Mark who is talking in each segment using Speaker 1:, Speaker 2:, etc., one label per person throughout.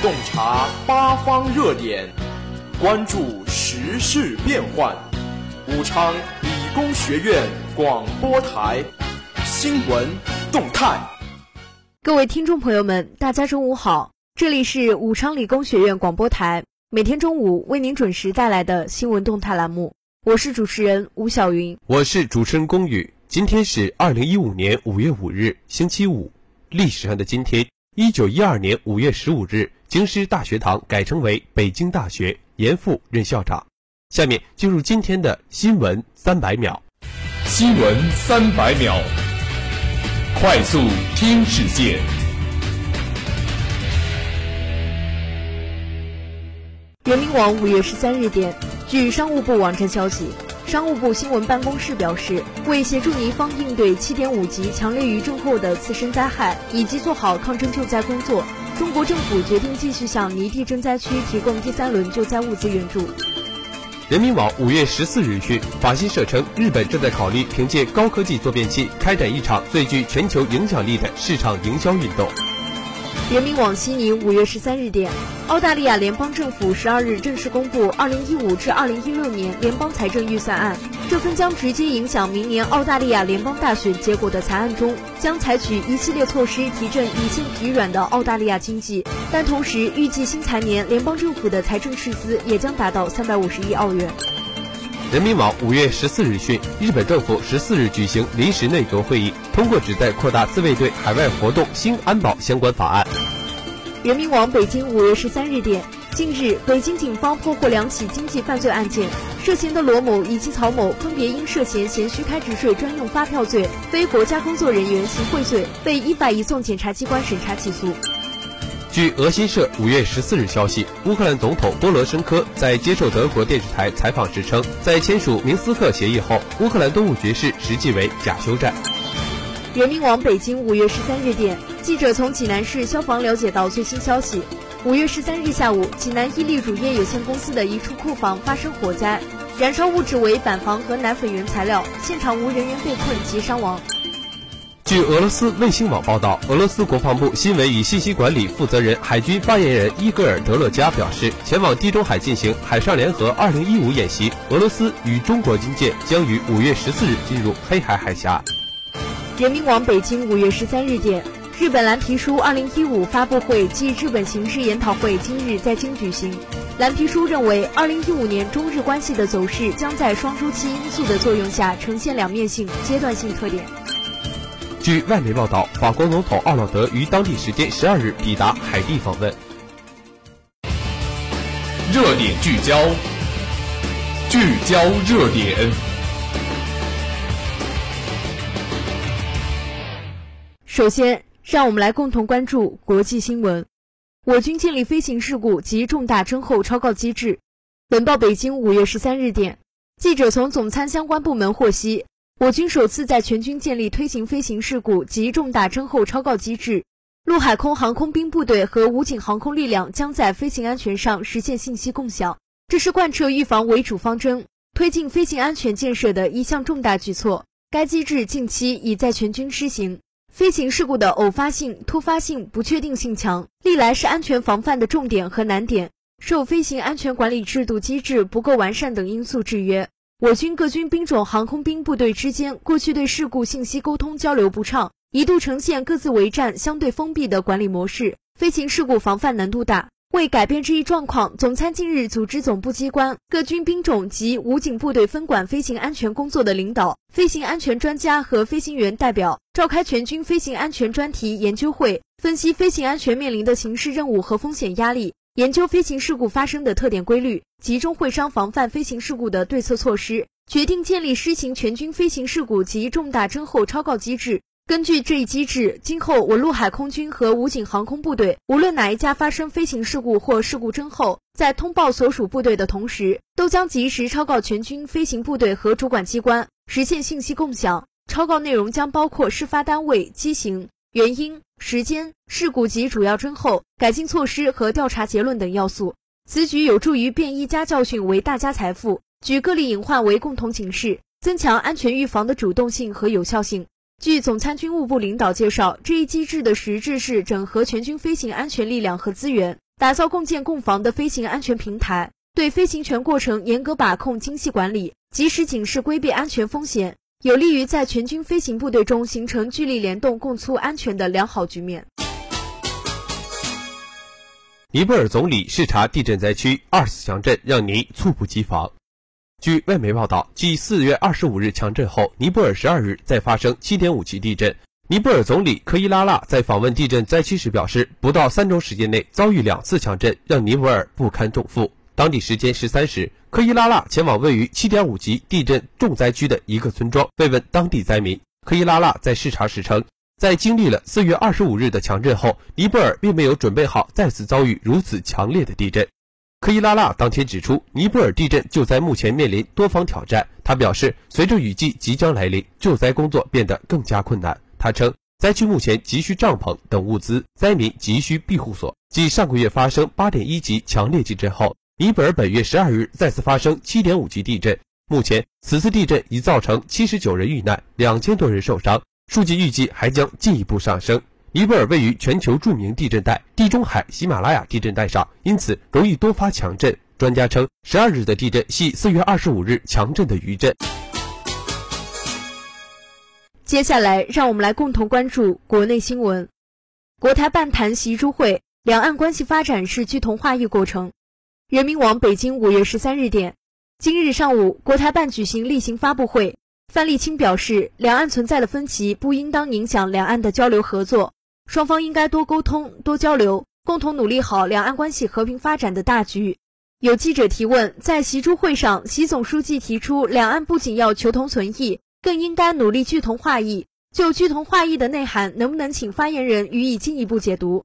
Speaker 1: 洞察八方热点，关注时事变幻。武昌理工学院广播台新闻动态。
Speaker 2: 各位听众朋友们，大家中午好，这里是武昌理工学院广播台，每天中午为您准时带来的新闻动态栏目。我是主持人吴晓云，
Speaker 3: 我是主持人龚宇。今天是二零一五年五月五日，星期五。历史上的今天，一九一二年五月十五日，京师大学堂改称为北京大学，严复任校长。下面进入今天的新闻三百秒。
Speaker 4: 新闻三百秒，快速听世界。
Speaker 2: 人民网五月十三日电，据商务部网站消息，商务部新闻办公室表示，为协助尼方应对七点五级强烈余震后的次生灾害，以及做好抗震救灾工作，中国政府决定继续向尼地震灾区提供第三轮救灾物资援助。
Speaker 3: 人民网五月十四日讯，法新社称，日本正在考虑凭借高科技坐便器，开展一场最具全球影响力的市场营销运动。
Speaker 2: 人民网悉尼五月十三日电，澳大利亚联邦政府十二日正式公布二零一五至二零一六年联邦财政预算案。这份将直接影响明年澳大利亚联邦大选结果的财案中，将采取一系列措施提振已经疲软的澳大利亚经济。但同时，预计新财年联邦政府的财政赤字也将达到三百五十亿澳元。
Speaker 3: 人民网五月十四日讯，日本政府十四日举行临时内阁会议，通过旨在扩大自卫队海外活动新安保相关法案。
Speaker 2: 人民网北京五月十三日电，近日，北京警方破获两起经济犯罪案件，涉嫌的罗某以及曹某分别因涉嫌嫌虚开值税专用发票罪、非国家工作人员行贿罪，被依法移送检察机关审查起诉。
Speaker 3: 据俄新社五月十四日消息，乌克兰总统波罗申科在接受德国电视台采访时称，在签署明斯克协议后，乌克兰东部局势实际为假休战。
Speaker 2: 人民网北京五月十三日电，记者从济南市消防了解到最新消息：五月十三日下午，济南伊利乳业有限公司的一处库房发生火灾，燃烧物质为板房和奶粉原材料，现场无人员被困及伤亡。
Speaker 3: 据俄罗斯卫星网报道，俄罗斯国防部新闻与信息管理负责人、海军发言人伊戈尔·德勒加表示，前往地中海进行海上联合2015演习。俄罗斯与中国军舰将于五月十四日进入黑海海峡。
Speaker 2: 人民网北京五月十三日电，日本蓝皮书2015发布会暨日本形势研讨会今日在京举行。蓝皮书认为，2015年中日关系的走势将在双周期因素的作用下呈现两面性、阶段性特点。
Speaker 3: 据外媒报道，法国总统奥朗德于当地时间十二日抵达海地访问。
Speaker 4: 热点聚焦，聚焦热点。
Speaker 2: 首先，让我们来共同关注国际新闻。我军建立飞行事故及重大征候超告机制。本报北京五月十三日电，记者从总参相关部门获悉。我军首次在全军建立推行飞行事故及重大征候超告机制，陆海空航空兵部队和武警航空力量将在飞行安全上实现信息共享。这是贯彻预防为主方针、推进飞行安全建设的一项重大举措。该机制近期已在全军施行。飞行事故的偶发性、突发性、不确定性强，历来是安全防范的重点和难点，受飞行安全管理制度机制不够完善等因素制约。我军各军兵种航空兵部队之间过去对事故信息沟通交流不畅，一度呈现各自为战、相对封闭的管理模式，飞行事故防范难度大。为改变这一状况，总参近日组织总部机关、各军兵种及武警部队分管飞行安全工作的领导、飞行安全专家和飞行员代表，召开全军飞行安全专题研究会，分析飞行安全面临的形势任务和风险压力。研究飞行事故发生的特点规律，集中会商防范飞行事故的对策措施，决定建立施行全军飞行事故及重大征候超告机制。根据这一机制，今后我陆海空军和武警航空部队，无论哪一家发生飞行事故或事故侦后，在通报所属部队的同时，都将及时超告全军飞行部队和主管机关，实现信息共享。超告内容将包括事发单位、机型。原因、时间、事故及主要侦后、改进措施和调查结论等要素。此举有助于变一家教训为大家财富，举个例隐患为共同警示，增强安全预防的主动性和有效性。据总参军务部领导介绍，这一机制的实质是整合全军飞行安全力量和资源，打造共建共防的飞行安全平台，对飞行全过程严格把控、精细管理，及时警示、规避安全风险，有利于在全军飞行部队中形成聚力联动、共促安全的良好局面。
Speaker 3: 尼泊尔总理视察地震灾区，二次强震让尼猝不及防。据外媒报道，继四月二十五日强震后，尼泊尔十二日再发生七点五级地震。尼泊尔总理科伊拉腊在访问地震灾区时表示，不到三周时间内遭遇两次强震，让尼泊尔不堪重负。当地时间十三时，科伊拉腊前往位于七点五级地震重灾区的一个村庄，慰问当地灾民。科伊拉腊在视察时称。在经历了四月二十五日的强震后，尼泊尔并没有准备好再次遭遇如此强烈的地震。科伊拉腊当天指出，尼泊尔地震救灾目前面临多方挑战。他表示，随着雨季即将来临，救灾工作变得更加困难。他称，灾区目前急需帐篷等物资，灾民急需庇护所。继上个月发生八点一级强烈地震后，尼泊尔本月十二日再次发生七点五级地震。目前，此次地震已造成七十九人遇难，两千多人受伤。数据预计还将进一步上升。尼泊尔位于全球著名地震带——地中海喜马拉雅地震带上，因此容易多发强震。专家称，十二日的地震系四月二十五日强震的余震。
Speaker 2: 接下来，让我们来共同关注国内新闻。国台办谈习诸会，两岸关系发展是趋同化异过程。人民网北京五月十三日电，今日上午，国台办举行例行发布会。范立清表示，两岸存在的分歧不应当影响两岸的交流合作，双方应该多沟通、多交流，共同努力好两岸关系和平发展的大局。有记者提问，在习珠会上，习总书记提出，两岸不仅要求同存异，更应该努力趋同化异。就趋同化异的内涵，能不能请发言人予以进一步解读？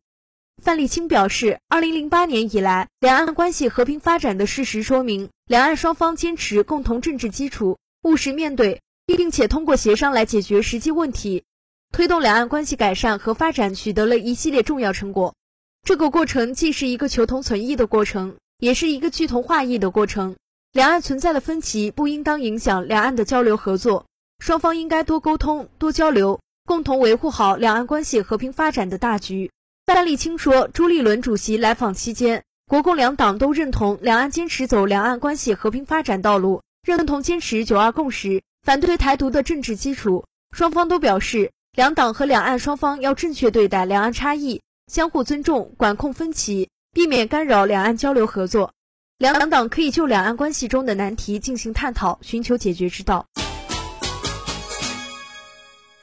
Speaker 2: 范立清表示，二零零八年以来，两岸关系和平发展的事实说明，两岸双方坚持共同政治基础，务实面对。并且通过协商来解决实际问题，推动两岸关系改善和发展取得了一系列重要成果。这个过程既是一个求同存异的过程，也是一个趋同化异的过程。两岸存在的分歧不应当影响两岸的交流合作，双方应该多沟通、多交流，共同维护好两岸关系和平发展的大局。范立清说，朱立伦主席来访期间，国共两党都认同两岸坚持走两岸关系和平发展道路，认同坚持九二共识。反对台独的政治基础，双方都表示，两党和两岸双方要正确对待两岸差异，相互尊重，管控分歧，避免干扰两岸交流合作。两党可以就两岸关系中的难题进行探讨，寻求解决之道。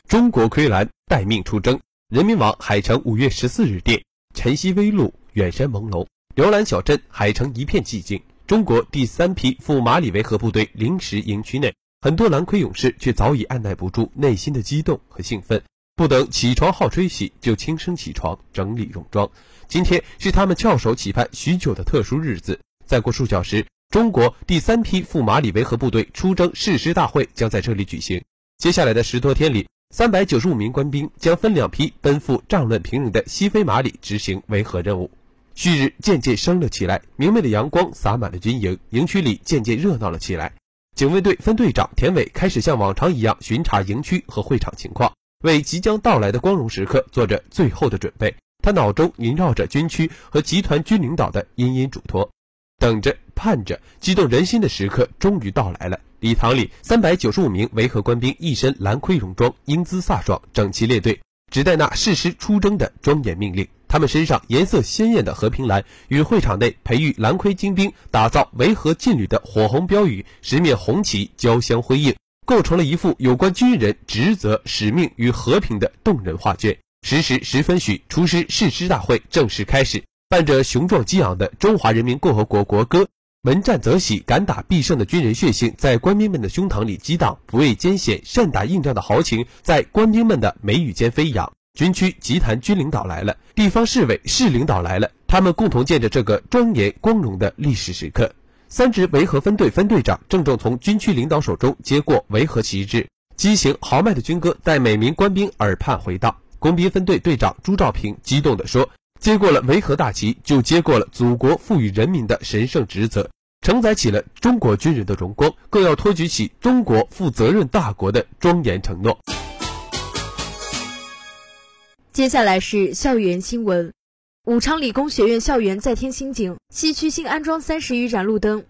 Speaker 3: 中国盔蓝待命出征。人民网海城五月十四日电：晨曦微露，远山朦胧，辽蓝小镇海城一片寂静。中国第三批赴马里维和部队临时营区内。很多蓝盔勇士却早已按耐不住内心的激动和兴奋，不等起床号吹起，就轻声起床整理戎装。今天是他们翘首企盼许久的特殊日子。再过数小时，中国第三批赴马里维和部队出征誓师大会将在这里举行。接下来的十多天里，三百九十五名官兵将分两批奔赴战乱平壤的西非马里执行维和任务。旭日渐渐升了起来，明媚的阳光洒满了军营，营区里渐渐热闹了起来。警卫队分队长田伟开始像往常一样巡查营区和会场情况，为即将到来的光荣时刻做着最后的准备。他脑中萦绕着军区和集团军领导的殷殷嘱托，等着、盼着，激动人心的时刻终于到来了。礼堂里，三百九十五名维和官兵一身蓝盔戎装，英姿飒爽，整齐列队，只待那誓师出征的庄严命令。他们身上颜色鲜艳的和平蓝，与会场内培育蓝盔精兵打造维和劲旅的火红标语、十面红旗交相辉映，构成了一幅有关军人职责、使命与和平的动人画卷。十时十分许，出师誓师大会正式开始。伴着雄壮激昂的《中华人民共和国国歌》，闻战则喜、敢打必胜的军人血性在官兵们的胸膛里激荡，不畏艰险、善打硬仗的豪情在官兵们的眉宇间飞扬。军区集团军领导来了，地方市委市领导来了，他们共同见着这个庄严光荣的历史时刻。三支维和分队分队长郑重从军区领导手中接过维和旗帜，激情豪迈的军歌在每名官兵耳畔回荡。工兵分队队长朱兆平激动地说：“接过了维和大旗，就接过了祖国赋予人民的神圣职责，承载起了中国军人的荣光，更要托举起中国负责任大国的庄严承诺。”
Speaker 2: 接下来是校园新闻。武昌理工学院校园再添新景，西区新安装三十余盏路灯。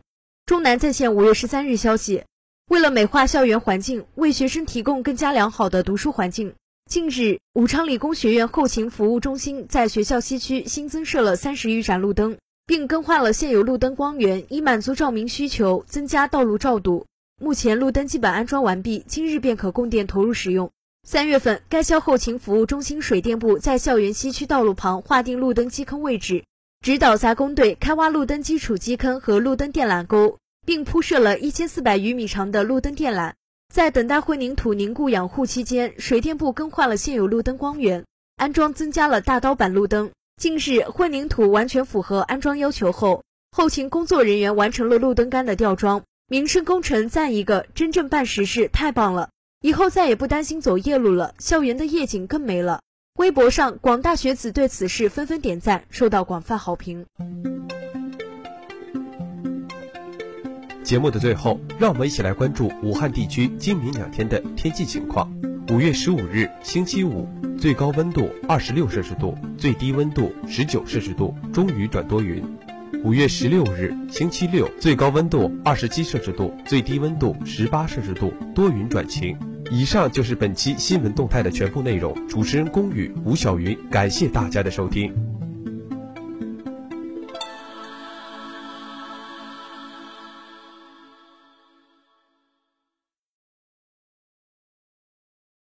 Speaker 2: 中南在线五月十三日消息，为了美化校园环境，为学生提供更加良好的读书环境，近日，武昌理工学院后勤服务中心在学校西区新增设了三十余盏路灯，并更换了现有路灯光源，以满足照明需求，增加道路照度。目前路灯基本安装完毕，今日便可供电投入使用。三月份，该校后勤服务中心水电部在校园西区道路旁划定路灯基坑位置，指导杂工队开挖路灯基础基坑和路灯电缆沟，并铺设了一千四百余米长的路灯电缆。在等待混凝土凝固养护期间，水电部更换了现有路灯光源，安装增加了大刀板路灯。近日，混凝土完全符合安装要求后，后勤工作人员完成了路灯杆的吊装。民生工程赞一个，真正办实事，太棒了！以后再也不担心走夜路了，校园的夜景更美了。微博上，广大学子对此事纷纷点赞，受到广泛好评。
Speaker 3: 节目的最后，让我们一起来关注武汉地区今明两天的天气情况。五月十五日，星期五，最高温度二十六摄氏度，最低温度十九摄氏度，中雨转多云。五月十六日，星期六，最高温度二十七摄氏度，最低温度十八摄氏度，多云转晴。以上就是本期新闻动态的全部内容。主持人龚宇、吴晓云，感谢大家的收听。